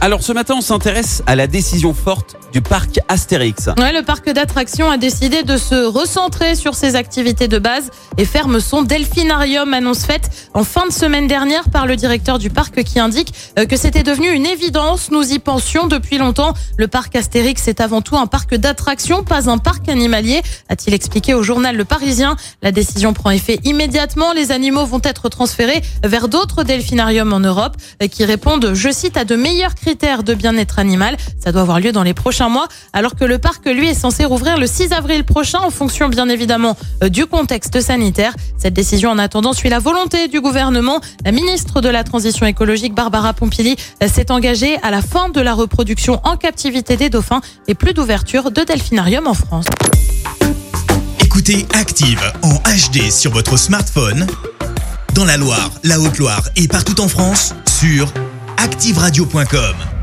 Alors ce matin, on s'intéresse à la décision forte du parc Astérix. Ouais, le parc d'attractions a décidé de se recentrer sur ses activités de base et ferme son delphinarium, annonce faite en fin de semaine dernière par le directeur du parc qui indique euh, que c'était devenu une évidence. Nous y pensions depuis longtemps. Le parc Astérix est avant tout un parc d'attractions, pas un parc animalier, a-t-il expliqué au journal Le Parisien. La décision prend effet immédiatement. Les animaux vont être transférés vers d'autres delphinariums en Europe euh, qui répondent, je cite, à de meilleurs critères de bien-être animal. Ça doit avoir lieu dans les prochains mois, alors que le parc, lui, est censé rouvrir le 6 avril prochain en fonction, bien évidemment, euh, du contexte sanitaire. Cette décision, en attendant, suit la volonté du gouvernement. La ministre de la Transition écologique, Barbara Pompili, euh, s'est engagée à la fin de la reproduction en captivité des dauphins et plus d'ouverture de delphinarium en France. Écoutez Active en HD sur votre smartphone, dans la Loire, la Haute-Loire et partout en France, sur activeradio.com.